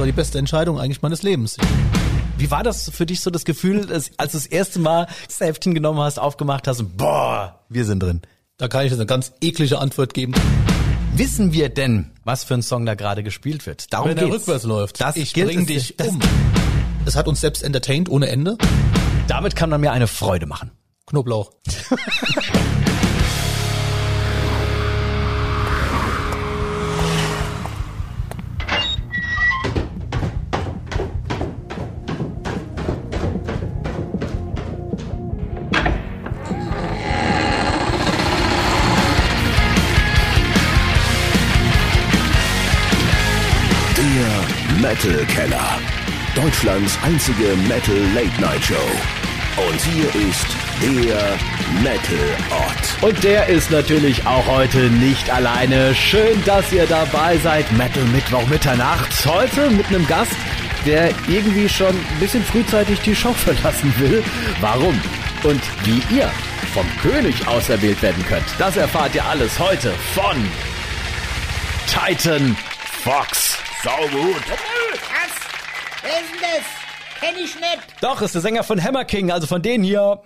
war die beste Entscheidung eigentlich meines Lebens. Wie war das für dich so das Gefühl, als, als du das erste Mal das Heftchen genommen hast, aufgemacht hast und boah, wir sind drin? Da kann ich jetzt eine ganz eklige Antwort geben. Wissen wir denn, was für ein Song da gerade gespielt wird? Darum Wenn er rückwärts läuft. Das ich gilt bring es- dich das- um. Es hat uns selbst entertained ohne Ende. Damit kann man mir eine Freude machen. Knoblauch. Keller. Deutschlands einzige Metal Late Night Show. Und hier ist der Metal Ott. Und der ist natürlich auch heute nicht alleine. Schön, dass ihr dabei seid. Metal Mittwoch Mitternacht. Heute mit einem Gast, der irgendwie schon ein bisschen frühzeitig die Show verlassen will. Warum? Und wie ihr vom König auserwählt werden könnt, das erfahrt ihr alles heute von Titan Fox. Saugut. Was? Wer ist denn das? Kenn ich nicht. Doch, ist der Sänger von Hammer King, also von denen hier.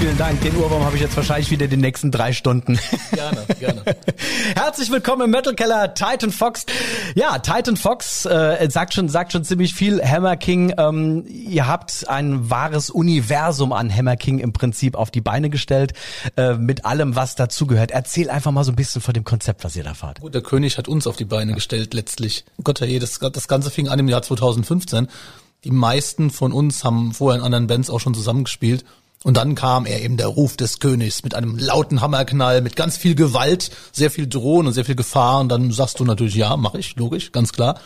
Vielen Dank. Den Urwurm habe ich jetzt wahrscheinlich wieder die nächsten drei Stunden. Gerne, gerne. Herzlich willkommen im Metal Keller Titan Fox. Ja, Titan Fox äh, sagt schon sagt schon ziemlich viel. Hammer King, ähm, ihr habt ein wahres Universum an Hammer King im Prinzip auf die Beine gestellt äh, mit allem, was dazugehört. Erzähl einfach mal so ein bisschen von dem Konzept, was ihr da fahrt. Gut, der König hat uns auf die Beine gestellt letztlich. Gott, je, das, das Ganze fing an im Jahr 2015. Die meisten von uns haben vorher in anderen Bands auch schon zusammengespielt. Und dann kam er eben der Ruf des Königs mit einem lauten Hammerknall, mit ganz viel Gewalt, sehr viel Drohen und sehr viel Gefahr. Und dann sagst du natürlich, ja, mache ich, logisch, ganz klar.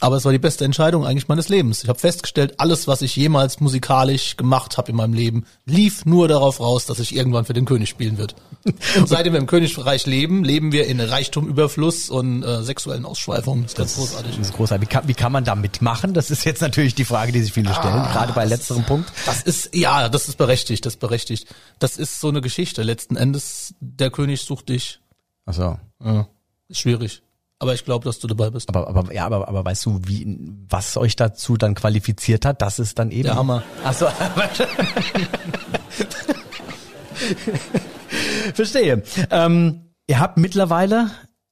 Aber es war die beste Entscheidung eigentlich meines Lebens. Ich habe festgestellt, alles, was ich jemals musikalisch gemacht habe in meinem Leben, lief nur darauf raus, dass ich irgendwann für den König spielen wird. Und seitdem wir im Königreich leben, leben wir in Reichtum, Überfluss und äh, sexuellen Ausschweifungen. Das ist ganz großartig. Das ist großartig. Wie kann, wie kann man da mitmachen? Das ist jetzt natürlich die Frage, die sich viele stellen, gerade bei letzterem Punkt. Das ist, ja, das ist berechtigt, das ist berechtigt. Das ist so eine Geschichte. Letzten Endes, der König sucht dich. Also, Ja, ist schwierig. Aber ich glaube, dass du dabei bist. aber, aber ja, aber, aber weißt du, wie was euch dazu dann qualifiziert hat? Das ist dann eben Der Hammer. Ach so. Verstehe. Ähm, ihr habt mittlerweile,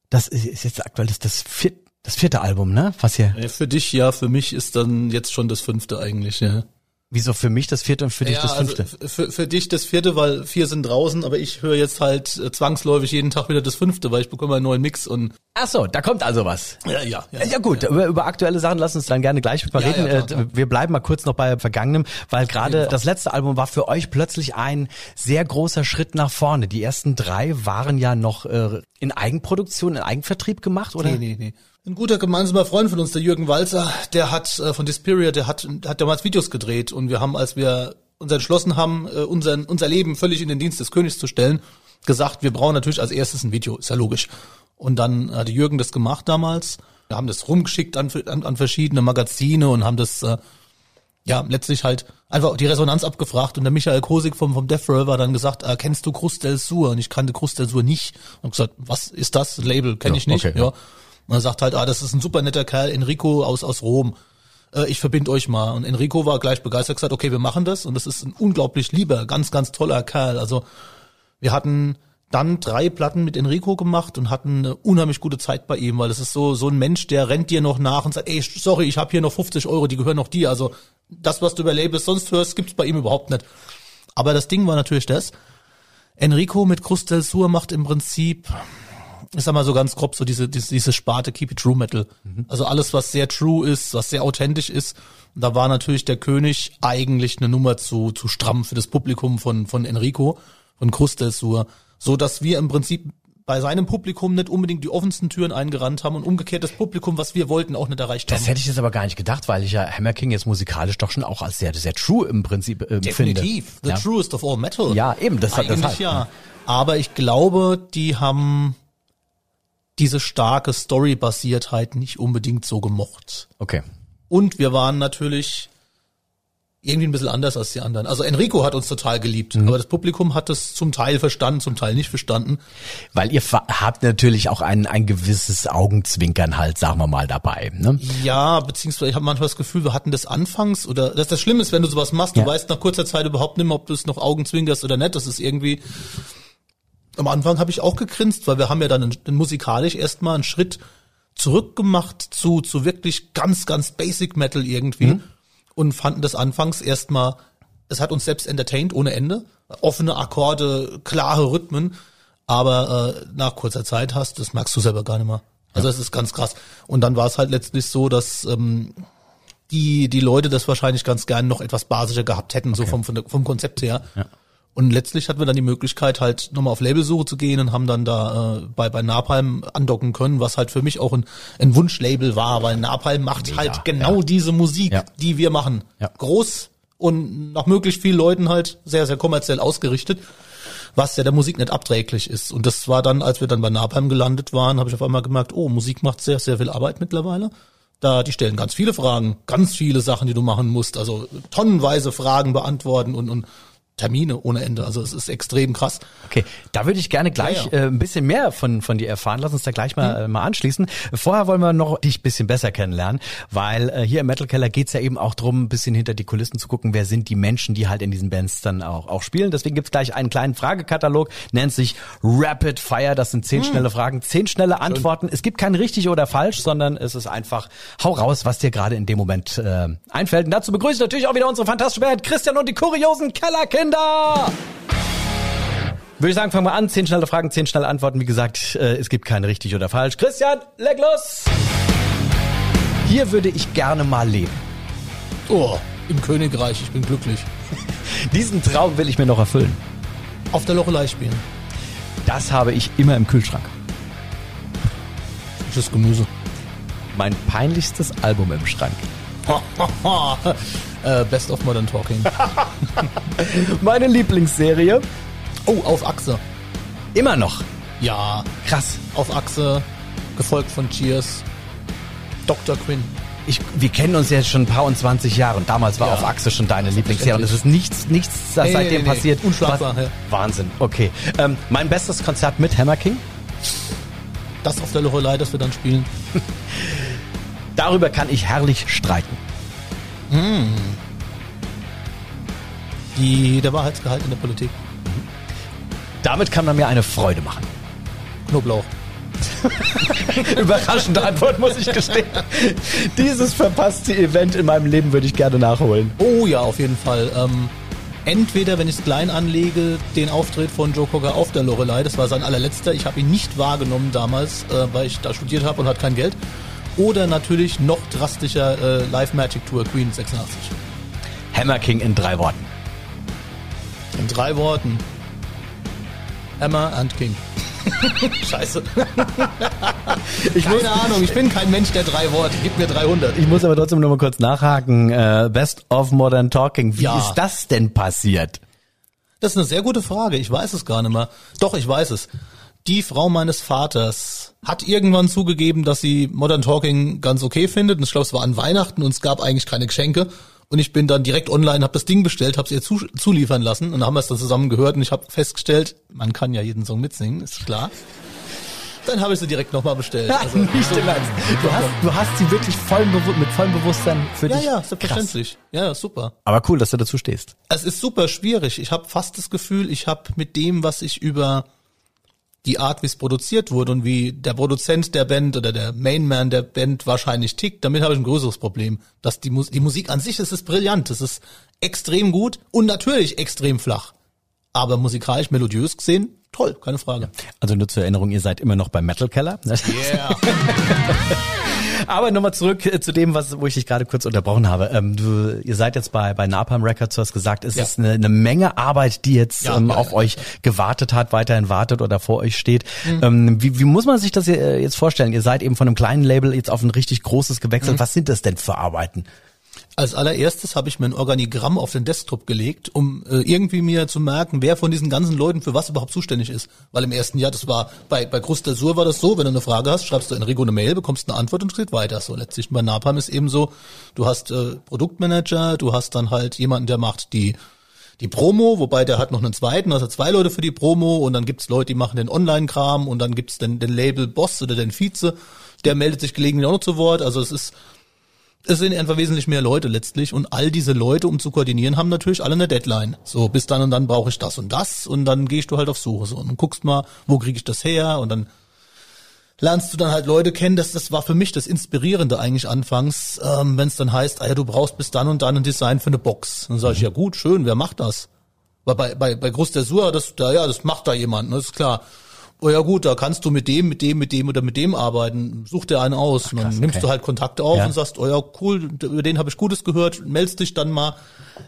das ist jetzt aktuell, das, das, vier, das vierte Album, ne? Was hier? Ja, Für dich ja, für mich ist dann jetzt schon das fünfte eigentlich, ja. Wieso für mich das vierte und für dich ja, das fünfte? Also für, für dich das vierte, weil vier sind draußen, aber ich höre jetzt halt äh, zwangsläufig jeden Tag wieder das fünfte, weil ich bekomme einen neuen Mix und Ach so, da kommt also was. ja, ja, ja. Ja gut, Über, über aktuelle Sachen lass uns dann gerne gleich Ja, reden. ja, klar, Äh, klar. Wir bleiben mal kurz noch bei Vergangenem, weil gerade das letzte Album war für euch plötzlich ein sehr großer Schritt nach vorne. Die ersten drei waren ja noch äh, in Eigenproduktion, in Eigenvertrieb gemacht, oder? Nee, nee, nee. Ein guter gemeinsamer Freund von uns, der Jürgen Walzer, der hat äh, von Dispiria, der hat, hat damals Videos gedreht und wir haben, als wir uns entschlossen haben, äh, unseren, unser Leben völlig in den Dienst des Königs zu stellen, gesagt, wir brauchen natürlich als erstes ein Video, ist ja logisch. Und dann hatte Jürgen das gemacht damals. Wir haben das rumgeschickt an, an, an verschiedene Magazine und haben das äh, ja, letztlich halt einfach die Resonanz abgefragt und der Michael Kosig vom, vom Death Roll war dann gesagt, äh, kennst du Cruz del Sur? Und ich kannte Cruz del Sur nicht. Und gesagt, was ist das? Label kenne Ja, ich nicht. okay, ja. ja. Und er sagt halt, ah, das ist ein super netter Kerl, Enrico aus, aus Rom. Äh, ich verbinde euch mal. Und Enrico war gleich begeistert, gesagt, okay, wir machen das. Und das ist ein unglaublich lieber, ganz, ganz toller Kerl. Also wir hatten dann drei Platten mit Enrico gemacht und hatten eine unheimlich gute Zeit bei ihm, weil es ist so so ein Mensch, der rennt dir noch nach und sagt, ey, sorry, ich habe hier noch 50 Euro, die gehören noch dir. Also das, was du über Labels sonst hörst, gibt's bei ihm überhaupt nicht. Aber das Ding war natürlich das. Enrico mit Cruz del Sur macht im Prinzip, ich sag mal so ganz grob, so diese, diese, diese Sparte Keep It True Metal. Also alles, was sehr true ist, was sehr authentisch ist. Und da war natürlich der König eigentlich eine Nummer zu, zu stramm für das Publikum von, von Enrico, von Cruz del Sur. So dass wir im Prinzip bei seinem Publikum nicht unbedingt die offensten Türen eingerannt haben und umgekehrt das Publikum, was wir wollten, auch nicht erreicht haben. Das hätte ich jetzt aber gar nicht gedacht, weil ich ja Hammer King jetzt musikalisch doch schon auch als sehr, sehr true im Prinzip äh, Definitiv. finde. The ja. truest of all metal. Ja, eben, das hat- das Eigentlich halt, ja. Aber ich glaube, die haben diese starke Story-Basiertheit nicht unbedingt so gemocht. Okay. Und wir waren natürlich irgendwie ein bisschen anders als die anderen. Also Enrico hat uns total geliebt, Mhm. aber das Publikum hat es zum Teil verstanden, zum Teil nicht verstanden. Weil ihr habt natürlich auch ein, ein gewisses Augenzwinkern halt, sagen wir mal, dabei. Ne? Ja, beziehungsweise ich habe manchmal das Gefühl, wir hatten das anfangs oder dass das Schlimme ist, wenn du sowas machst, du Ja. weißt nach kurzer Zeit überhaupt nicht mehr, ob du es noch Augen zwinkerst oder nicht. Das ist irgendwie. Am Anfang habe ich auch gegrinst, weil wir haben ja dann einen, einen musikalisch erstmal einen Schritt zurück gemacht zu zu wirklich ganz ganz Basic Metal irgendwie Mhm. Und fanden das anfangs erstmal. Es hat uns selbst entertained ohne Ende, offene Akkorde, klare Rhythmen, aber äh, nach kurzer Zeit hast, das merkst du selber gar nicht mehr. Also es ist ganz krass. Und dann war es halt letztlich so, dass ähm, die die Leute das wahrscheinlich ganz gern noch etwas basischer gehabt hätten, so vom, vom Konzept her. Und letztlich hatten wir dann die Möglichkeit, halt nochmal auf Labelsuche zu gehen und haben dann da äh, bei, bei Napalm andocken können, was halt für mich auch ein, ein Wunschlabel war, weil Napalm macht Mega, halt genau ja. diese Musik, Ja. die wir machen. Ja. Groß und nach möglichst vielen Leuten halt sehr, sehr kommerziell ausgerichtet, was ja der Musik nicht abträglich ist. Und das war dann, als wir dann bei Napalm gelandet waren, habe ich auf einmal gemerkt, oh, Musik macht sehr, sehr viel Arbeit mittlerweile. Da, die stellen ganz viele Fragen, ganz viele Sachen, die du machen musst, also tonnenweise Fragen beantworten und, und Termine ohne Ende. Also es ist extrem krass. Okay, da würde ich gerne gleich Ja, ja. Äh, ein bisschen mehr von, von dir erfahren. Lass uns da gleich mal, äh, mal anschließen. Vorher wollen wir noch dich ein bisschen besser kennenlernen, weil äh, hier im Metal Keller geht's ja eben auch drum, ein bisschen hinter die Kulissen zu gucken, wer sind die Menschen, die halt in diesen Bands dann auch, auch spielen. Deswegen gibt's gleich einen kleinen Fragekatalog, nennt sich Rapid Fire. Das sind zehn schnelle Fragen, zehn schnelle Antworten. Es gibt kein richtig oder falsch, sondern es ist einfach, hau raus, was dir gerade in dem Moment äh, einfällt. Und dazu begrüße ich natürlich auch wieder unsere fantastische Band, Christian und die kuriosen Kellerkinder. Würde ich sagen, fangen wir an. Zehn schnelle Fragen, zehn schnelle Antworten. Wie gesagt, äh, es gibt kein richtig oder falsch. Christian, leg los! Hier würde ich gerne mal leben. Oh, im Königreich, ich bin glücklich. Diesen Traum will ich mir noch erfüllen. Auf der Lochelei spielen. Das habe ich immer im Kühlschrank. Frisches Gemüse. Mein peinlichstes Album im Schrank. äh, Best of Modern Talking. Meine Lieblingsserie. Oh, auf Achse. Immer noch. Ja, Krass. auf Achse, gefolgt von Cheers. Dr. Quinn. Ich, wir kennen uns jetzt schon ein paar und 20 Jahre und damals war Ja. auf Achse schon deine Lieblingsserie und es ist nichts, nichts das Nee, seitdem nee, nee. passiert. Unschlagbar, ja. Wahnsinn, okay. Ähm, mein bestes Konzert mit Hammer King. Das auf der Lochelei, das wir dann spielen. Darüber kann ich herrlich streiten. Die, der Wahrheitsgehalt in der Politik. Damit kann man mir eine Freude machen. Knoblauch. Überraschende Antwort, muss ich gestehen. Dieses verpasste Event in meinem Leben würde ich gerne nachholen. Oh ja, auf jeden Fall. Ähm, entweder, wenn ich es klein anlege, den Auftritt von Joe Cocker auf der Lorelei, das war sein allerletzter. Ich habe ihn nicht wahrgenommen damals, äh, weil ich da studiert habe und hatte kein Geld. Oder natürlich noch drastischer äh, Live Magic Tour Queen 86. Hammer King in drei Worten. In drei Worten. Hammer and King. Scheiße. Ich Keine Ahnung, ich bin kein Mensch der drei Worte. Gib mir 300. Ich muss aber trotzdem noch mal kurz nachhaken. Äh, Best of Modern Talking. Wie Ja. ist das denn passiert? Das ist eine sehr gute Frage. Ich weiß es gar nicht mehr. Doch, ich weiß es. Die Frau meines Vaters hat irgendwann zugegeben, dass sie Modern Talking ganz okay findet. Und ich glaube, es war an Weihnachten und es gab eigentlich keine Geschenke. Und ich bin dann direkt online, habe das Ding bestellt, habe es ihr zu, zuliefern lassen und dann haben wir es dann zusammen gehört und ich habe festgestellt, man kann ja jeden Song mitsingen, ist klar. Dann habe ich sie direkt nochmal bestellt. Also, Nicht im Ernst. Du hast, du hast sie wirklich voll mit vollem Bewusstsein für ja, dich. ja, Krass. selbstverständlich. Ja, ja, super. Aber cool, dass du dazu stehst. Es ist super schwierig. Ich habe fast das Gefühl, ich habe mit dem, was ich über die Art, wie es produziert wurde und wie der Produzent der Band oder der Mainman der Band wahrscheinlich tickt, damit habe ich ein größeres Problem. Dass die, Mus die Musik an sich, das ist brillant, das ist extrem gut und natürlich extrem flach. Aber musikalisch, melodiös gesehen, toll, keine Frage. Also nur zur Erinnerung, ihr seid immer noch beim Metal Keller. Yeah. Aber nochmal zurück äh, zu dem, was, wo ich dich gerade kurz unterbrochen habe. Ähm, du, ihr seid jetzt bei, bei Napalm Records, du hast gesagt, es Ja. ist eine, eine Menge Arbeit, die jetzt Ja, ähm, ja, auf euch gewartet hat, weiterhin wartet oder vor euch steht. Mhm. Ähm, wie, wie muss man sich das äh, jetzt vorstellen? Ihr seid eben von einem kleinen Label jetzt auf ein richtig großes gewechselt. Mhm. Was sind das denn für Arbeiten? Als allererstes habe ich mir ein Organigramm auf den Desktop gelegt, um äh, irgendwie mir zu merken, wer von diesen ganzen Leuten für was überhaupt zuständig ist. Weil im ersten Jahr, das war, bei, bei Cruz del Sur war das so, wenn du eine Frage hast, schreibst du Enrico eine Mail, bekommst eine Antwort und geht weiter. So letztlich bei Napalm ist eben so, du hast äh, Produktmanager, du hast dann halt jemanden, der macht die die Promo, wobei der hat noch einen zweiten, also zwei Leute für die Promo und dann gibt's Leute, die machen den Online-Kram und dann gibt's den, den Label-Boss oder den Vize, der meldet sich gelegentlich auch noch zu Wort. Also es ist es sind einfach wesentlich mehr Leute letztlich und all diese Leute, um zu koordinieren, haben natürlich alle eine Deadline. So, bis dann und dann brauche ich das und das und dann gehst du halt auf Suche so und guckst mal, wo kriege ich das her und dann lernst du dann halt Leute kennen. Das, das war für mich das Inspirierende eigentlich anfangs, ähm, wenn es dann heißt, ah ja, du brauchst bis dann und dann ein Design für eine Box. Dann sage ich, ja gut, schön, wer macht das? Weil bei, bei, bei Groß der Sur, das, da, ja, das macht da jemand, ne, ist klar. Oh ja gut, da kannst du mit dem, mit dem, mit dem oder mit dem arbeiten. Such dir einen aus. und dann krass, nimmst okay. du halt Kontakte auf Ja. und sagst, oh ja cool, über den habe ich Gutes gehört, meldest dich dann mal.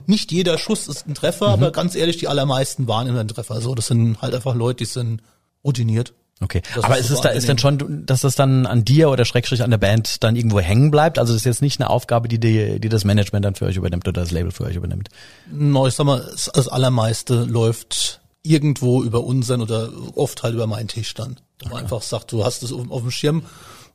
Nicht jeder Schuss ist ein Treffer, Mhm. aber ganz ehrlich, die allermeisten waren immer ein Treffer. So, das sind halt einfach Leute, die sind routiniert. Okay, Das aber ist es da, ist denn schon, dass das dann an dir oder Schrägstrich an der Band dann irgendwo hängen bleibt? Also das ist jetzt nicht eine Aufgabe, die, die, die das Management dann für euch übernimmt oder das Label für euch übernimmt. No, ich sag mal, das allermeiste läuft irgendwo über unseren oder oft halt über meinen Tisch dann. Wo man einfach sagt, du hast es auf, auf dem Schirm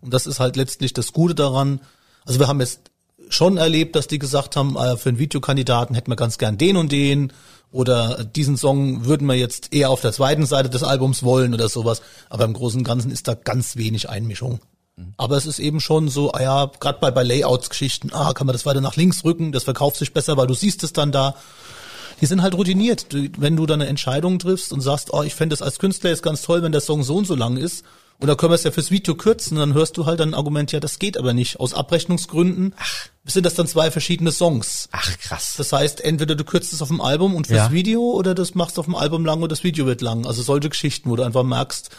und das ist halt letztlich das Gute daran. Also wir haben jetzt schon erlebt, dass die gesagt haben, äh, für einen Videokandidaten hätten wir ganz gern den und den oder diesen Song würden wir jetzt eher auf der zweiten Seite des Albums wollen oder sowas. Aber im Großen und Ganzen ist da ganz wenig Einmischung. Aber es ist eben schon so, ah ja, gerade bei, bei Layouts-Geschichten, ah, kann man das weiter nach links rücken, das verkauft sich besser, weil du siehst es dann da. Die sind halt routiniert. Du, wenn du dann eine Entscheidung triffst und sagst, oh, ich fände es als Künstler jetzt ganz toll, wenn der Song so und so lang ist, und da können wir es ja fürs Video kürzen, dann hörst du halt ein Argument, ja, das geht aber nicht. Aus Abrechnungsgründen sind das dann zwei verschiedene Songs. Ach krass. Das heißt, entweder du kürzt es auf dem Album und fürs Ja. Video oder das machst auf dem Album lang und das Video wird lang. Also solche Geschichten, wo du einfach merkst,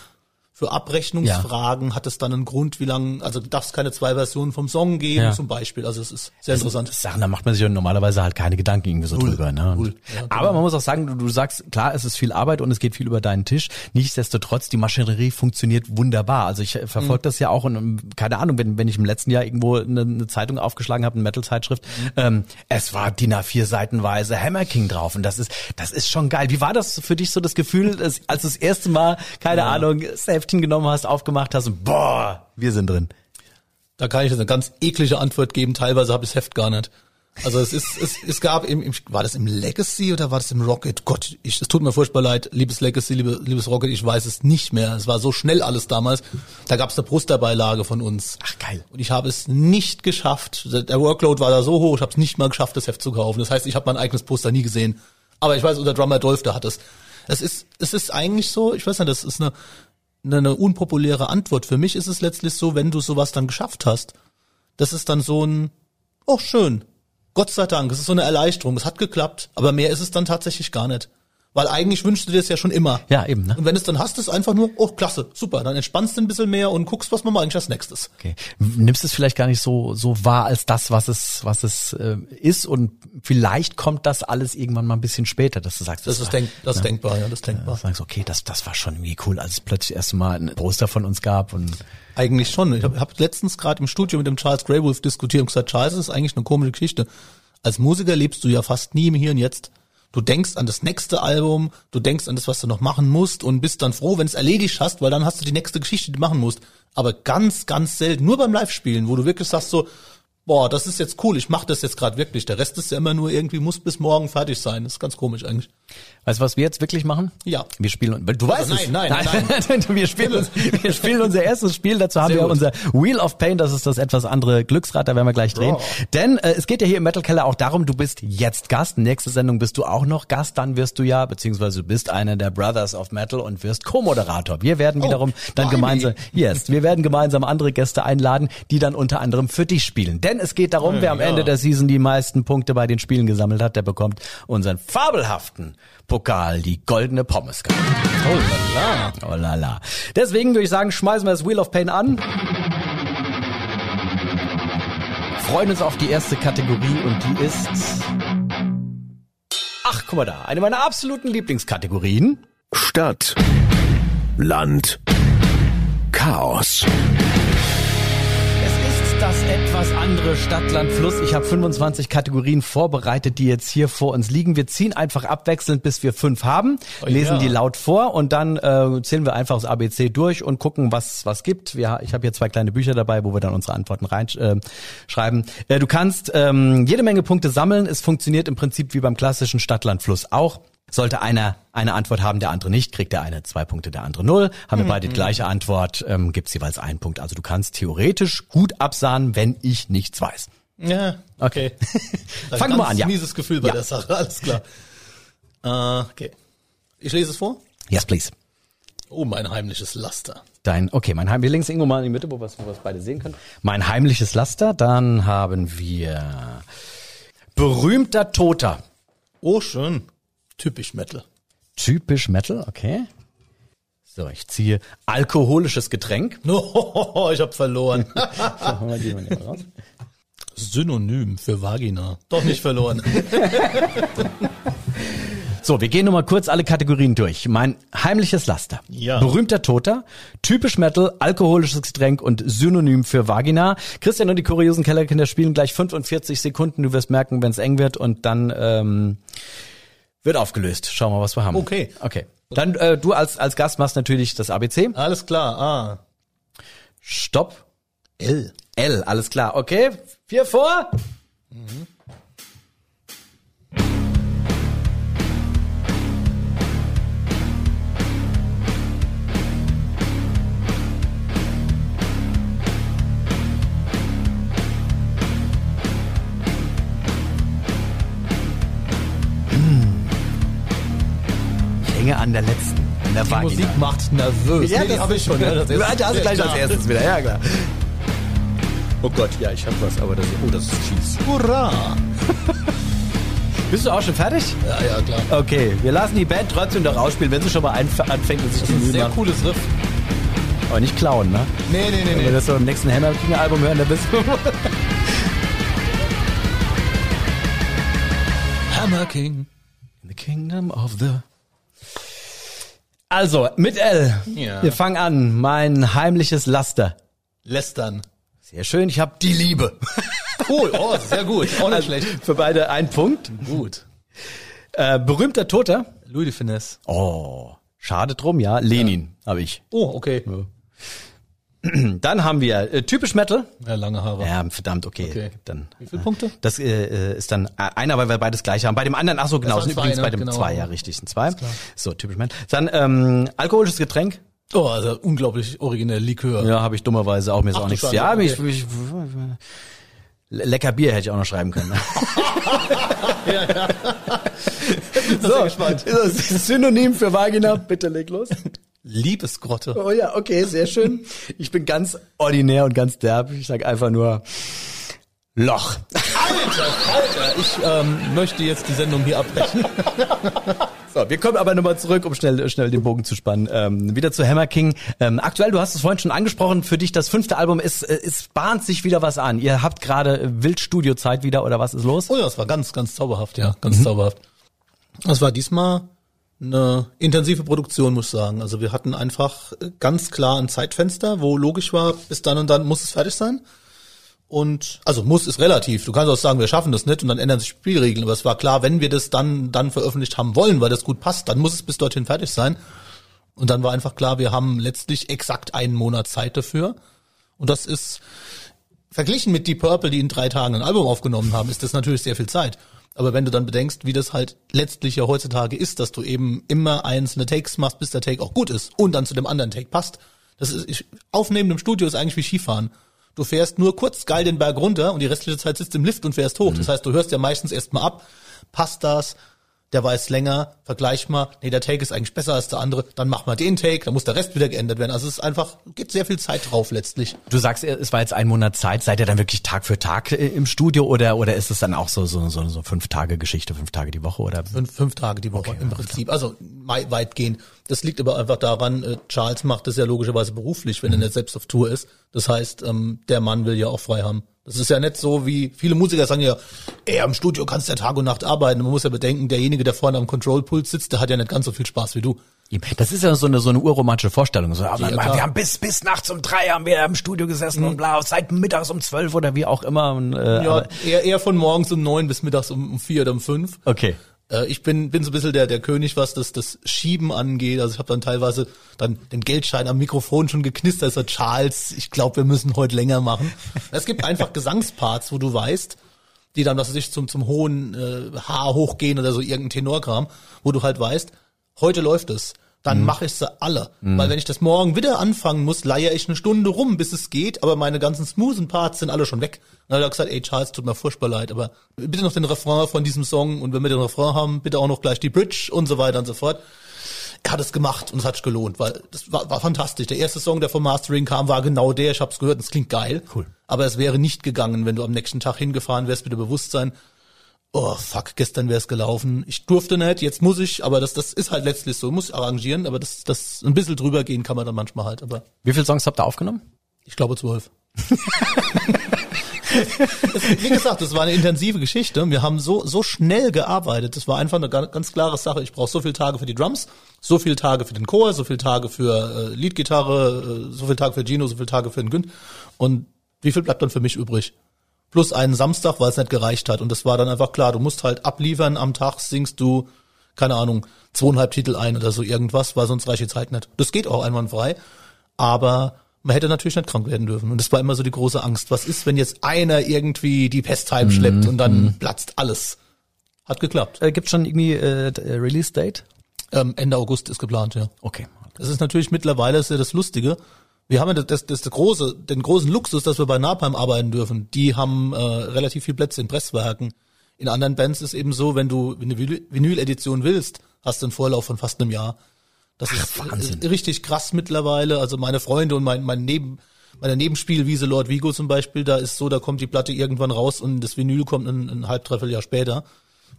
für Abrechnungsfragen hat es dann einen Grund, wie lang, also du darfst keine zwei Versionen vom Song geben, Ja. zum Beispiel. Also es ist sehr interessant. Sachen, da macht man sich ja normalerweise halt keine Gedanken irgendwie so Null. drüber. Ne? Null. Ja, genau. Aber man muss auch sagen, du, du sagst, klar, es ist viel Arbeit und es geht viel über deinen Tisch. Nichtsdestotrotz, die Maschinerie funktioniert wunderbar. Also ich verfolge Mhm. das ja auch und ähm, keine Ahnung, wenn, wenn ich im letzten Jahr irgendwo eine, eine Zeitung aufgeschlagen habe, eine Metal-Zeitschrift, Mhm. ähm, es war DIN A4 seitenweise Hammer King drauf und das ist, das ist schon geil. Wie war das für dich so das Gefühl, als das erste Mal, keine Ahnung, das Heftchen genommen hast, aufgemacht hast und boah, wir sind drin. Da kann ich jetzt eine ganz eklige Antwort geben. Teilweise habe ich das Heft gar nicht. Also es ist, es, es gab im, im, war das im Legacy oder war das im Rocket? Gott, ich, es tut mir furchtbar leid, liebes Legacy, liebe, liebes Rocket, ich weiß es nicht mehr. Es war so schnell alles damals. Da gab es eine Posterbeilage von uns. Ach, geil. Und ich habe es nicht geschafft. Der- Der Workload war da so hoch, ich habe es nicht mal geschafft, das Heft zu kaufen. Das heißt, ich habe mein eigenes Poster nie gesehen. Aber ich weiß, unser Drummer Dolph, der hat es. Es ist, es ist eigentlich so, ich weiß nicht, das ist eine, eine, unpopuläre Antwort. Für mich ist es letztlich so, wenn du sowas dann geschafft hast, das ist dann so ein, oh schön, Gott sei Dank, es ist so eine Erleichterung, es hat geklappt, aber mehr ist es dann tatsächlich gar nicht. Weil eigentlich wünschst du dir das ja schon immer. Ja, eben, ne? Und wenn es dann hast, ist einfach nur, oh klasse, super, dann entspannst du ein bisschen mehr und guckst, was machen wir eigentlich als nächstes. Okay. Nimmst es vielleicht gar nicht so so wahr als das, was es was es äh, ist und vielleicht kommt das alles irgendwann mal ein bisschen später, dass du sagst, Das ist, war- denk, das ist denkbar, ja, das ist äh, denkbar. sagst, okay, das das war schon irgendwie cool, als es plötzlich das erste Mal ein Poster von uns gab und Eigentlich schon. Ich habe hab letztens gerade im Studio mit dem Charles Grey Wolf diskutiert und gesagt, Charles, das ist eigentlich eine komische Geschichte. Als Musiker lebst du ja fast nie im Hier und Jetzt. Du denkst an das nächste Album, du denkst an das, was du noch machen musst und bist dann froh, wenn es erledigt hast, weil dann hast du die nächste Geschichte, die du machen musst. Aber ganz, ganz selten, nur beim Live-Spielen, wo du wirklich sagst so, boah, das ist jetzt cool, ich mache das jetzt gerade wirklich. Der Rest ist ja immer nur irgendwie, muss bis morgen fertig sein. Das ist ganz komisch eigentlich. Weißt du, was wir jetzt wirklich machen? Ja. Wir spielen, du weißt nein, es. nein, nein, wir spielen, uns, wir spielen unser erstes Spiel. Dazu haben Sehr wir gut. unser Wheel of Pain. Das ist das etwas andere Glücksrad. Da werden wir gleich drehen. Denn äh, es geht ja hier im Metal Keller auch darum, du bist jetzt Gast. Nächste Sendung bist du auch noch Gast. Dann wirst du ja, beziehungsweise du bist einer der Brothers of Metal und wirst Co-Moderator. Wir werden wiederum dann blimey. gemeinsam, yes, wir werden gemeinsam andere Gäste einladen, die dann unter anderem für dich spielen. Denn es geht darum, wer am ja. Ende der Season die meisten Punkte bei den Spielen gesammelt hat, der bekommt unseren fabelhaften Pokal, die goldene Pommeskarte. Oh la la. Oh la la. Deswegen würde ich sagen, schmeißen wir das Wheel of Pain an. freuen uns auf die erste Kategorie und die ist... Ach, guck mal da, eine meiner absoluten Lieblingskategorien. Stadt, Land, Chaos. Das etwas andere Stadtland Fluss. Ich habe 25 Kategorien vorbereitet, die jetzt hier vor uns liegen. Wir ziehen einfach abwechselnd, bis wir fünf haben, Oh lesen ja. die laut vor und dann äh, zählen wir einfach das ABC durch und gucken, was was gibt. Wir, ich habe hier zwei kleine Bücher dabei, wo wir dann unsere Antworten reinschreiben. Äh, äh, du kannst ähm, jede Menge Punkte sammeln. Es funktioniert im Prinzip wie beim klassischen Stadtland Fluss auch. Sollte einer eine Antwort haben, der andere nicht, kriegt der eine zwei Punkte, der andere null. Haben wir beide die gleiche Antwort, ähm, gibt's jeweils einen Punkt. Also du kannst theoretisch gut absahnen, wenn ich nichts weiß. Ja, okay. Ein Fangen wir mal an, ja. mieses Gefühl bei Ja. der Sache, alles klar. Äh, okay. Ich lese es vor. Yes, please. Oh, mein heimliches Laster. Dein, okay, mein Heim, wir links irgendwo mal in die Mitte, wo wir es wo wir es beide sehen können. Mein heimliches Laster, dann haben wir berühmter Toter. Oh, schön. Typisch Metal. Typisch Metal, okay. So, ich ziehe alkoholisches Getränk. No, ich hab verloren. Synonym für Vagina. Doch nicht verloren. So, wir gehen nochmal kurz alle Kategorien durch. Mein heimliches Laster. Ja. Berühmter Toter, typisch Metal, alkoholisches Getränk und Synonym für Vagina. Christian und die kuriosen Kellerkinder spielen gleich 45 Sekunden. Du wirst merken, wenn es eng wird und dann ähm, wird aufgelöst. Schauen wir mal, was wir haben. Okay. Okay. Dann äh, du als als Gast machst natürlich das ABC. Alles klar. Ah. Stopp. L. L, alles klar. Okay. Vier vor. Ich an der letzten. An der Die Vagina. Musik macht nervös. Ja, nee, das habe ich schon. Ja, das ist, Ja, hast du gleich ja, als klar. erstes wieder, ja klar. Oh Gott, ja, ich hab was, aber das, oh, das ist fies. Hurra. Bist du auch schon fertig? Ja, ja, klar. Okay, wir lassen die Band trotzdem doch ausspielen, wenn sie schon mal anfängt und sich Das die ist ein sehr cooles Riff. Aber nicht klauen, ne? Nee, nee, nee, Wenn wir nee. das so im nächsten Hammer King Album hören, dann bist du... Hammer King. In the Kingdom of the... Also, mit L. Ja. Wir fangen an. Mein heimliches Laster. Lästern. Sehr schön, ich habe die Liebe. Cool. Oh, sehr gut. Auch nicht Also, schlecht. Für beide ein Punkt. Gut. Äh, berühmter Toter. Louis de Finesse. Oh, schade drum, ja. Lenin habe ich. Oh, okay. Dann haben wir äh, typisch Metal. Ja, lange Haare. Ja, verdammt, okay. Okay. Dann, Wie viele Punkte? Das äh, äh, ist dann äh, einer, weil wir beides gleich haben. Bei dem anderen, ach so, genau, Das sind übrigens bei ne? dem Genau. zwei, ja, richtig, sind zwei. So, typisch Metal. Dann ähm, alkoholisches Getränk. Oh, also unglaublich originell Likör. Ja, habe ich dummerweise auch mir Ach auch nichts. Ja, okay. ich, ich, Le- lecker Bier hätte ich auch noch schreiben können. so, gespannt. das ist Synonym für Vagina. Bitte leg los. Liebesgrotte. Oh ja, okay, sehr schön. Ich bin ganz ordinär und ganz derb. Ich sag einfach nur Loch. Alter, Alter. Ich ähm, möchte jetzt die Sendung hier abbrechen. So, wir kommen aber nochmal zurück, um schnell, schnell den Bogen zu spannen. Ähm, wieder zu Hammer King. Ähm, aktuell, du hast es vorhin schon angesprochen, für dich das fünfte Album ist, äh, es bahnt sich wieder was an. Ihr habt gerade Wildstudiozeit wieder oder was ist los? Oh ja, es war ganz, ganz zauberhaft, ja, ganz zauberhaft. Es war diesmal eine intensive Produktion, muss ich sagen. Also wir hatten einfach ganz klar ein Zeitfenster, wo logisch war, bis dann und dann muss es fertig sein. Und also muss ist relativ. Du kannst auch sagen, wir schaffen das nicht und dann ändern sich Spielregeln. Aber es war klar, wenn wir das dann dann veröffentlicht haben wollen, weil das gut passt, dann muss es bis dorthin fertig sein. Und dann war einfach klar, wir haben letztlich exakt einen Monat Zeit dafür. Und das ist verglichen mit Deep Purple, die in drei Tagen ein Album aufgenommen haben, ist das natürlich sehr viel Zeit. Aber wenn du dann bedenkst, wie das halt letztlich ja heutzutage ist, dass du eben immer einzelne Takes machst, bis der Take auch gut ist und dann zu dem anderen Take passt. Das ist, ich, Aufnehmen im Studio ist eigentlich wie Skifahren. Du fährst nur kurz geil den Berg runter und die restliche Zeit sitzt im Lift und fährst hoch. Das heißt, du hörst ja meistens erstmal ab, passt das, der weiß länger, vergleich mal, nee, der Take ist eigentlich besser als der andere, dann mach mal den Take, dann muss der Rest wieder geändert werden. Also es ist einfach, geht sehr viel Zeit drauf letztlich. Du sagst, es war jetzt ein Monat Zeit. Seid ihr dann wirklich Tag für Tag äh, im Studio oder oder ist es dann auch so so so, so fünf Tage Geschichte, fünf Tage die Woche oder? Fünf, fünf Tage die Woche im Prinzip. Also weitgehend. Das liegt aber einfach daran, äh, Charles macht das ja logischerweise beruflich, wenn er nicht selbst auf Tour ist. Das heißt, ähm, der Mann will ja auch frei haben. Das ist ja nicht so wie viele Musiker sagen ja, ey, im Studio kannst du ja Tag und Nacht arbeiten. Man muss ja bedenken, derjenige, der vorne am Control-Pult sitzt, der hat ja nicht ganz so viel Spaß wie du. Das ist ja so eine, so eine urromantische Vorstellung. So, aber Ja, wir haben bis, bis nachts um drei haben wir im Studio gesessen und bla, seit mittags um zwölf oder wie auch immer. Und, äh, Ja, eher, eher von morgens um neun bis mittags um, um vier oder um fünf. okay. Äh, ich bin, bin so ein bisschen der, der König, was das, das Schieben angeht. Also ich habe dann teilweise dann den Geldschein am Mikrofon schon geknistert. So, Charles, ich glaube, wir müssen heute länger machen. Es gibt einfach Gesangsparts, wo du weißt, die dann, was weiß ich, zum, zum hohen äh, Haar hochgehen oder so irgendein Tenorkram, wo du halt weißt, heute läuft es. Dann mache ich sie alle. Weil wenn ich das morgen wieder anfangen muss, leier ich eine Stunde rum, bis es geht, aber meine ganzen smoothen Parts sind alle schon weg. Dann hat er gesagt, ey Charles, tut mir furchtbar leid, aber bitte noch den Refrain von diesem Song und wenn wir den Refrain haben, bitte auch noch gleich die Bridge und so weiter und so fort. Er hat es gemacht und es hat sich gelohnt, weil das war, war fantastisch. Der erste Song, der vom Mastering kam, war genau der. Ich habe es gehört, und es klingt geil. Cool. Aber es wäre nicht gegangen, wenn du am nächsten Tag hingefahren wärst mit dem Bewusstsein, oh fuck, gestern wäre es gelaufen. Ich durfte nicht, jetzt muss ich, aber das, das ist halt letztlich so, muss ich arrangieren, aber das, das ein bisschen drüber gehen kann man dann manchmal halt, aber Wie viele Songs habt ihr aufgenommen? ich glaube zwölf. Wie gesagt, das war eine intensive Geschichte. Wir haben so so schnell gearbeitet. Das war einfach eine ga- ganz klare Sache. Ich brauche so viele Tage für die Drums, so viele Tage für den Chor, so viele Tage für äh, Leadgitarre, äh, so viele Tage für Gino, so viele Tage für den Gün. Und wie viel bleibt dann für mich übrig? Plus einen Samstag, weil es nicht gereicht hat. Und das war dann einfach klar. Du musst halt abliefern. Am Tag singst du, keine Ahnung, zweieinhalb Titel ein oder so irgendwas, weil sonst reicht die Zeit nicht. Das geht auch einwandfrei. Aber man hätte natürlich nicht krank werden dürfen. Und das war immer so die große Angst. Was ist, wenn jetzt einer irgendwie die Pest heimschleppt und dann platzt alles? Hat geklappt. Äh, gibt's schon irgendwie äh, äh, Release-Date? Ähm, Ende August ist geplant, ja. Okay. Das ist natürlich mittlerweile ist ja das Lustige. Wir haben ja das, das, das große, den großen Luxus, dass wir bei Napalm arbeiten dürfen. Die haben äh, relativ viel Plätze in Presswerken. In anderen Bands ist eben so, wenn du eine Vinyl- Vinyl-Edition willst, hast du einen Vorlauf von fast einem Jahr. Das ist Wahnsinn. richtig krass mittlerweile. Also meine Freunde und mein, mein Neben, meine Nebenspielwiese Lord Vigo zum Beispiel, da ist so, da kommt die Platte irgendwann raus und das Vinyl kommt ein, ein halb, dreiviertel Jahr später.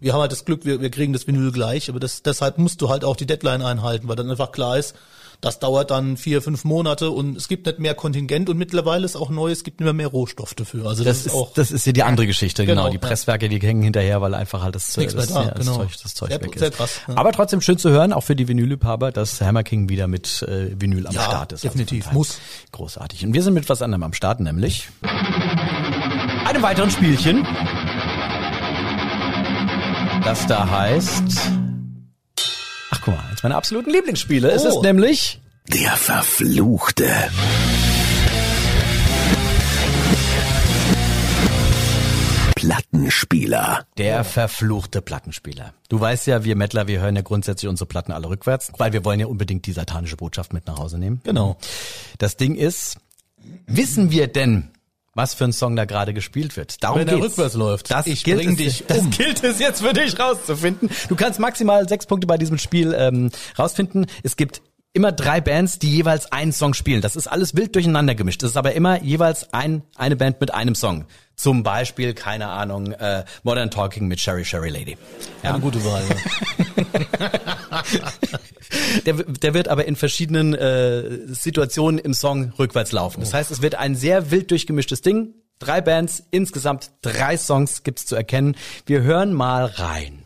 Wir haben halt das Glück, wir, wir kriegen das Vinyl gleich, aber das, deshalb musst du halt auch die Deadline einhalten, weil dann einfach klar ist, das dauert dann vier, fünf Monate und es gibt nicht mehr Kontingent und mittlerweile ist auch neu, es gibt nicht mehr, mehr Rohstoff dafür. Also das, Das ist auch das ist ja die andere Geschichte, genau. Genau, Die ja. Presswerke, die hängen hinterher, weil einfach halt das, Nichts das, da, ja, das genau. Zeug, das Zeug Sehr- weg ist. sehr krass, ja. Aber trotzdem schön zu hören, auch für die Vinylliebhaber, dass Hammer King wieder mit äh, Vinyl am Ja, Start ist. definitiv, von daher muss. Großartig. Und wir sind mit was anderem am Start, nämlich einem weiteren Spielchen. Das da heißt... Guck mal, eins meiner absoluten Lieblingsspiele. Es Oh. ist nämlich... Der Verfluchte. Plattenspieler. Der verfluchte Plattenspieler. Du weißt ja, wir Mettler, wir hören ja grundsätzlich unsere Platten alle rückwärts, weil wir wollen ja unbedingt die satanische Botschaft mit nach Hause nehmen. Genau. Das Ding ist, wissen wir denn, was für ein Song da gerade gespielt wird? Darum Wenn er geht's. rückwärts läuft. Das Ich gilt bring es, dich Das um. gilt es jetzt für dich rauszufinden. Du kannst maximal sechs Punkte bei diesem Spiel ähm, rausfinden. Es gibt immer drei Bands, die jeweils einen Song spielen. Das ist alles wild durcheinander gemischt. Das ist aber immer jeweils ein, eine Band mit einem Song. Zum Beispiel, keine Ahnung, äh, Modern Talking mit Sherry Sherry Lady. Ja. eine gute Wahl. Ja. Der, der wird aber in verschiedenen äh, Situationen im Song rückwärts laufen. Das heißt, es wird ein sehr wild durchgemischtes Ding. Drei Bands, insgesamt drei Songs gibt's zu erkennen. Wir hören mal rein.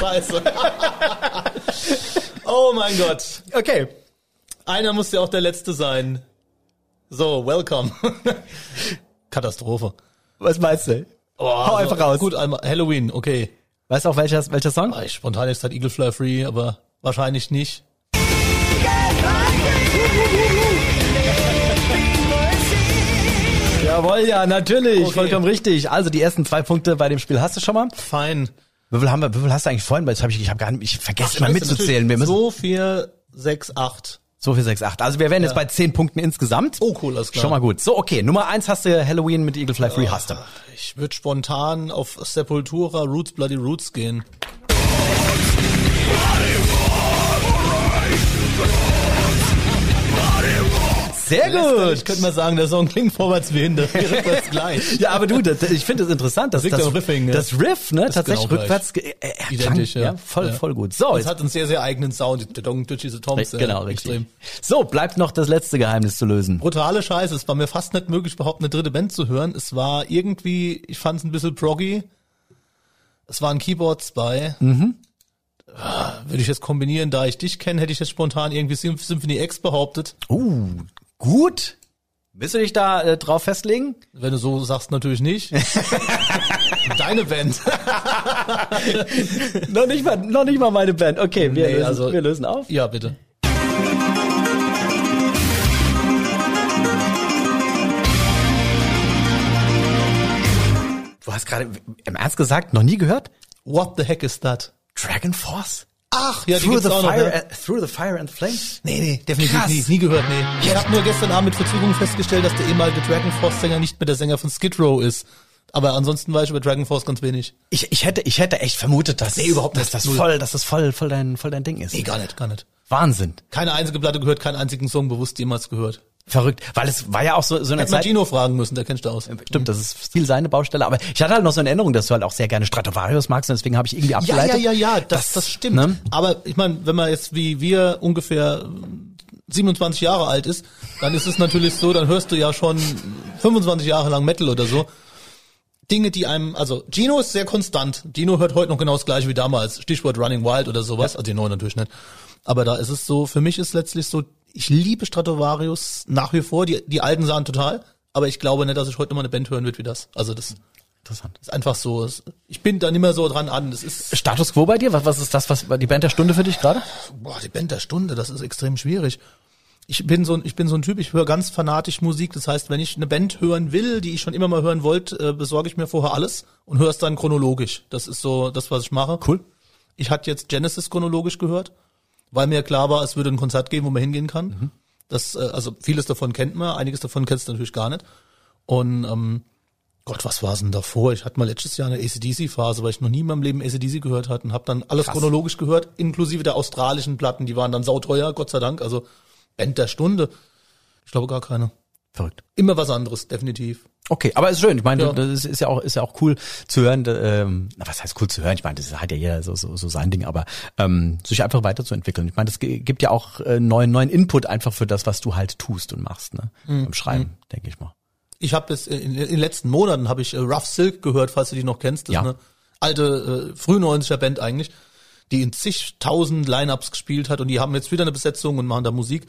Scheiße. oh mein Gott. Okay. Einer muss ja auch der Letzte sein. So, welcome. Katastrophe. Was meinst du? Oh, Hau einfach raus. Gut, einmal Halloween, okay. Weißt du auch welcher, welcher Song? Ah, Ich spontan jetzt halt Eagle Fly Free, aber wahrscheinlich nicht. Jawohl, ja, natürlich. Okay. Vollkommen richtig. Also die ersten zwei Punkte bei dem Spiel hast du schon mal. Fein. Wie viel haben wir, wie viel hast du eigentlich vorhin? Weil das hab ich, ich habe gar nicht, ich vergesse immer mitzuzählen. Wir müssen, So vier, sechs, acht. so viel 6, 8. Also wir wären jetzt bei 10 Punkten insgesamt. Oh, cool, alles klar. Schon mal gut. So, okay. Nummer eins hast du Halloween mit Eagle Fly Free hast du. Ich würde spontan auf Sepultura Roots Bloody Roots gehen. Sehr Ich könnte mal sagen, der Song klingt vorwärts wie hinter, rückwärts gleich. Ja, aber du, das, ich finde es interessant, dass das, Riffing, ja. das Riff, ne, ist tatsächlich genau rückwärts, äh, äh, Identisch, klang, ja. voll, Ja. voll gut. So, Es jetzt, hat einen sehr, sehr eigenen Sound. Der Dong durch diese Toms. genau, äh, extrem. So, bleibt noch das letzte Geheimnis zu lösen. Brutale Scheiße. Es war mir fast nicht möglich, überhaupt eine dritte Band zu hören. Es war irgendwie, ich fand es ein bisschen proggy. Es waren Keyboards bei. Mhm. Ah, Würde ich jetzt kombinieren, da ich dich kenne, hätte ich jetzt spontan irgendwie Sym- Symphony X behauptet. Uh, gut. Willst du dich da äh, drauf festlegen? Wenn du so sagst, natürlich nicht. Deine Band. noch nicht mal, noch nicht mal meine Band. Okay, wir, Nee, lösen, also- wir lösen auf. Ja, bitte. Du hast gerade im Ernst gesagt, noch nie gehört? What the heck is that? Dragon Force? Ach, ja, die through, gibt's the auch noch. fire, Ja. uh, through the Fire and Flame? Nee, nee, definitiv Krass. nie, nie gehört, nee. Ich habe nur gestern Abend mit Verzögerung festgestellt, dass der ehemalige Dragon Force Sänger nicht mehr der Sänger von Skid Row ist. Aber ansonsten weiß ich über Dragon Force ganz wenig. Ich, ich hätte, ich hätte echt vermutet, dass, Nee, überhaupt dass das Null. voll, dass das voll, voll dein, voll dein Ding ist. Nee, gar nicht, gar nicht. Wahnsinn. Keine einzige Platte gehört, keinen einzigen Song bewusst jemals gehört. Verrückt. Weil es war ja auch so, so eine Hätte Zeit. Gino fragen müssen, der kennst du aus. Stimmt, das ist viel seine Baustelle. Aber ich hatte halt noch so eine Erinnerung, dass du halt auch sehr gerne Stratovarius magst und deswegen habe ich irgendwie Ja, abgeleitet. ja, ja, ja, das, das stimmt. ne? Aber ich meine, wenn man jetzt wie wir ungefähr 27 Jahre alt ist, dann ist es natürlich so, dann hörst du ja schon 25 Jahre lang Metal oder so. Dinge, die einem, also Gino ist sehr konstant. Gino hört heute noch genau das gleiche wie damals. Stichwort Running Wild oder sowas. Also die neuen natürlich nicht. Aber da ist es so, für mich ist letztlich so, ich liebe Stratovarius nach wie vor. Die, die alten sahen total. Aber ich glaube nicht, dass ich heute noch mal eine Band hören wird wie das. Also das Interessant. ist einfach so. Ich bin da nicht mehr so dran an. Das ist Status Quo bei dir? Was, was ist das, was die Band der Stunde für dich gerade? Boah, die Band der Stunde, das ist extrem schwierig. Ich bin so ein, ich bin so ein Typ, ich höre ganz fanatisch Musik. Das heißt, wenn ich eine Band hören will, die ich schon immer mal hören wollte, äh, besorge ich mir vorher alles und höre es dann chronologisch. Das ist so das, was ich mache. Cool. Ich hatte jetzt Genesis chronologisch gehört, weil mir klar war, es würde ein Konzert geben, wo man hingehen kann. Mhm. Das, äh, also vieles davon kennt man, einiges davon kennst du natürlich gar nicht. Und ähm, Gott, was war's denn davor? Ich hatte mal letztes Jahr eine ACDC-Phase, weil ich noch nie in meinem Leben ACDC gehört hatte und habe dann alles Krass. chronologisch gehört, inklusive der australischen Platten, die waren dann sauteuer, Gott sei Dank. Also Band der Stunde. Ich glaube gar keine. Verrückt. Immer was anderes, definitiv. Okay, aber ist schön. Ich meine, Ja. das ist, ja auch ist ja auch cool zu hören. Ähm, was heißt cool zu hören? Ich meine, das hat ja jeder so so, so sein Ding, aber ähm, sich einfach weiterzuentwickeln. Ich meine, das gibt ja auch äh, neuen neuen Input einfach für das, was du halt tust und machst, ne? Mhm. Beim Schreiben, denke ich mal. Ich habe es in, in den letzten Monaten habe ich äh, Rough Silk gehört, falls du die noch kennst. Das Ja. ist eine alte, äh, früh 90er Band eigentlich, die in zigtausend Lineups gespielt hat und die haben jetzt wieder eine Besetzung und machen da Musik.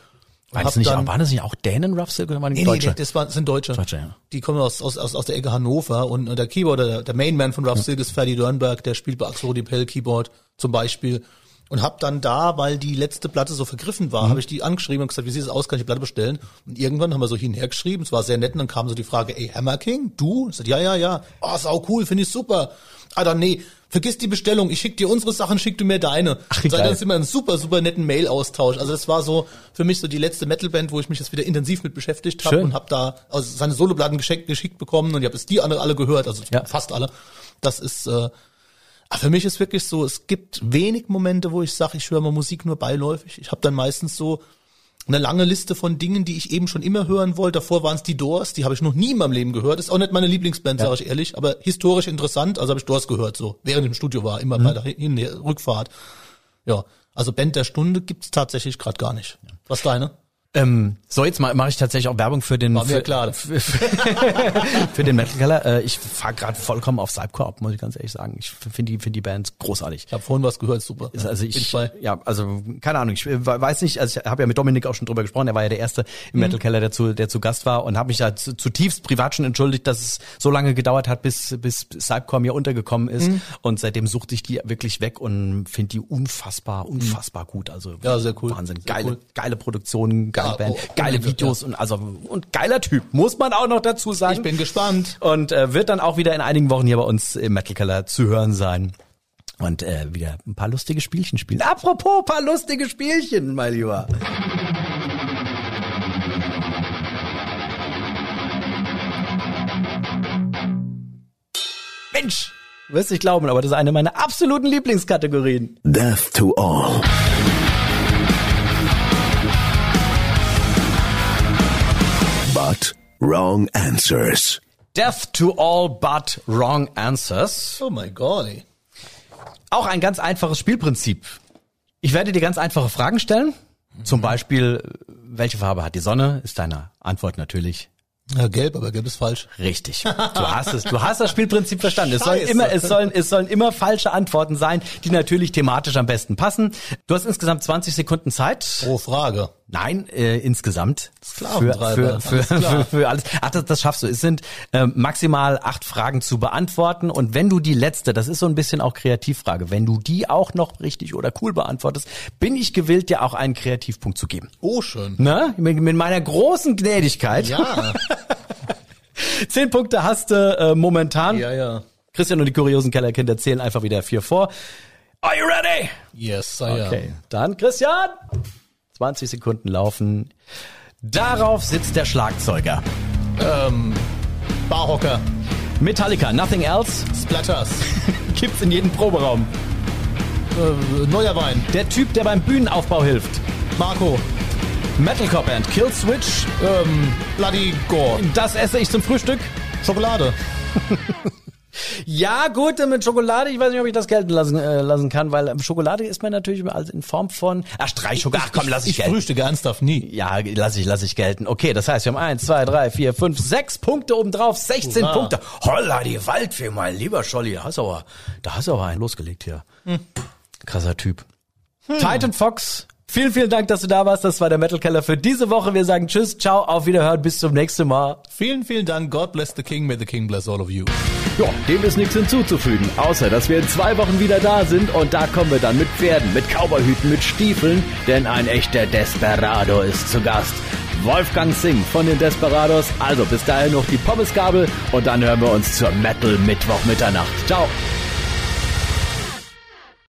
Und War das nicht, dann- waren das nicht auch Dänen, Rough Silk, oder waren die Nee, nee, Deutsche? nee, das, war, das sind Deutsche. Deutsche, ja. Die kommen aus, aus, aus, aus der Ecke Hannover und der Keyboarder, der, der Mainman von Rough Silk ist Ferdi Dörnberg, der spielt bei Axel Pell Keyboard zum Beispiel. Und hab dann da, weil die letzte Platte so vergriffen Mhm. war, habe ich die angeschrieben und gesagt, wie sieht es aus, kann ich die Platte bestellen? Und irgendwann haben wir so hinher geschrieben, es war sehr nett und dann kam so die Frage, ey, Hammer King, du? Ich sag, ja, ja, ja. Oh, sau cool, finde ich super. Ah, dann nee, vergiss die Bestellung, ich schick dir unsere Sachen, schick du mir deine. Ach, Seitdem geil. ist immer ein super, super netten Mail-Austausch. Also das war so für mich so die letzte Metal-Band, wo ich mich jetzt wieder intensiv mit beschäftigt habe und habe da also seine Soloplatten geschenkt, geschickt bekommen und ich habe es die alle, alle gehört, also Ja. fast alle. Das ist äh, aber für mich ist wirklich so, es gibt wenig Momente, wo ich sage, ich höre mal Musik nur beiläufig. Ich habe dann meistens so eine lange Liste von Dingen, die ich eben schon immer hören wollte. Davor waren es die Doors, die habe ich noch nie in meinem Leben gehört. Ist auch nicht meine Lieblingsband, sage ich ehrlich, aber historisch interessant. Also habe ich Doors gehört, so während ich im Studio war, immer bei der Hin Rückfahrt. Ja, also Band der Stunde gibt's tatsächlich gerade gar nicht. Was deine? Ähm, so, jetzt ma- mache ich tatsächlich auch Werbung für den War mir für, klar. für, für den Metal Keller. Äh, ich fahre gerade vollkommen auf Cypcore ab, muss ich ganz ehrlich sagen. Ich finde die, finde die Band großartig. Ich habe vorhin was gehört, super. Ist also ich, ja, also keine Ahnung, ich äh, weiß nicht, also ich habe ja mit Dominik auch schon drüber gesprochen, er war ja der erste im Mhm. Metal Keller, der zu, der zu Gast war und habe mich da zu- zutiefst privat schon entschuldigt, dass es so lange gedauert hat, bis bis Cypcore mir untergekommen ist Mhm. und seitdem suchte ich die wirklich weg und finde die unfassbar, unfassbar gut, also Mhm. Ja, sehr cool. Wahnsinn, Sehr geile cool. geile Produktion, geile Ja, Band, oh, geile unheimlich, Videos und also und geiler Typ, muss man auch noch dazu sagen. Ich bin gespannt. und äh, wird dann auch wieder in einigen Wochen hier bei uns im Metal Keller zu hören sein. und äh, wieder ein paar lustige Spielchen spielen. Apropos paar lustige Spielchen, mein Lieber. Mensch, du wirst nicht glauben, aber das ist eine meiner absoluten Lieblingskategorien. Death to all. But wrong answers. Death to all but wrong answers. Oh my God. Auch ein ganz einfaches Spielprinzip. Ich werde dir ganz einfache Fragen stellen. Zum Beispiel, welche Farbe hat die Sonne? Ist deine Antwort natürlich Ja, gelb, aber gelb ist falsch. richtig. Du hast es. Du hast das Spielprinzip verstanden. Es sollen immer, es sollen, es sollen immer falsche Antworten sein, die natürlich thematisch am besten passen. Du hast insgesamt 20 Sekunden Zeit. Pro Frage. Nein, äh, insgesamt. Für, Sklaventreiber, für, für, alles klar. für, für alles. Ach, das, das schaffst du. Es sind äh, maximal acht Fragen zu beantworten. Und wenn du die letzte, das ist so ein bisschen auch Kreativfrage, wenn du die auch noch richtig oder cool beantwortest, bin ich gewillt, dir auch einen Kreativpunkt zu geben. Oh, schön. Na, mit, mit meiner großen Gnädigkeit. Ja. Zehn Punkte hast du äh, momentan. ja, ja. Christian und die kuriosen Kellerkinder zählen einfach wieder vier vor. Are you ready? Yes, I am. Okay, dann Christian. 20 Sekunden laufen. Darauf sitzt der Schlagzeuger. Ähm, Barhocker. Metallica, Nothing Else. Splatters. Gibt's in jedem Proberaum. äh, neuer Wein. Der Typ, der beim Bühnenaufbau hilft. Marco. Metalcore Band, Killswitch. Ähm, Bloody Gore. Das esse ich zum Frühstück. Schokolade. Ja, gut, mit Schokolade, ich weiß nicht, ob ich das gelten lassen, äh, lassen kann, weil ähm, Schokolade ist man natürlich als in Form von, ach, Streichschokolade, ach komm, lass ich, Ich gelten. frühstücke ernsthaft nie. Ja, lass ich, lass ich gelten. Okay, das heißt, wir haben eins, zwei, drei, vier, fünf, sechs Punkte obendrauf, 16 Hurra. Punkte. Holla, die Waldfee, mein lieber Scholli, da hast du aber, da hast du aber einen losgelegt hier. Krasser Typ. Titan Fox, vielen, vielen Dank, dass du da warst. Das war der Metal Keller für diese Woche. Wir sagen Tschüss, ciao, auf Wiederhören, bis zum nächsten Mal. Vielen, vielen Dank. God bless the King. May the King bless all of you. Ja, Dem ist nichts hinzuzufügen, außer dass wir in zwei Wochen wieder da sind und da kommen wir dann mit Pferden, mit Cowboyhüten, mit Stiefeln, denn ein echter Desperado ist zu Gast. Wolfgang Singh von den Desperados. Also bis dahin noch die Pommesgabel und dann hören wir uns zur Metal Mittwoch Mitternacht. Ciao.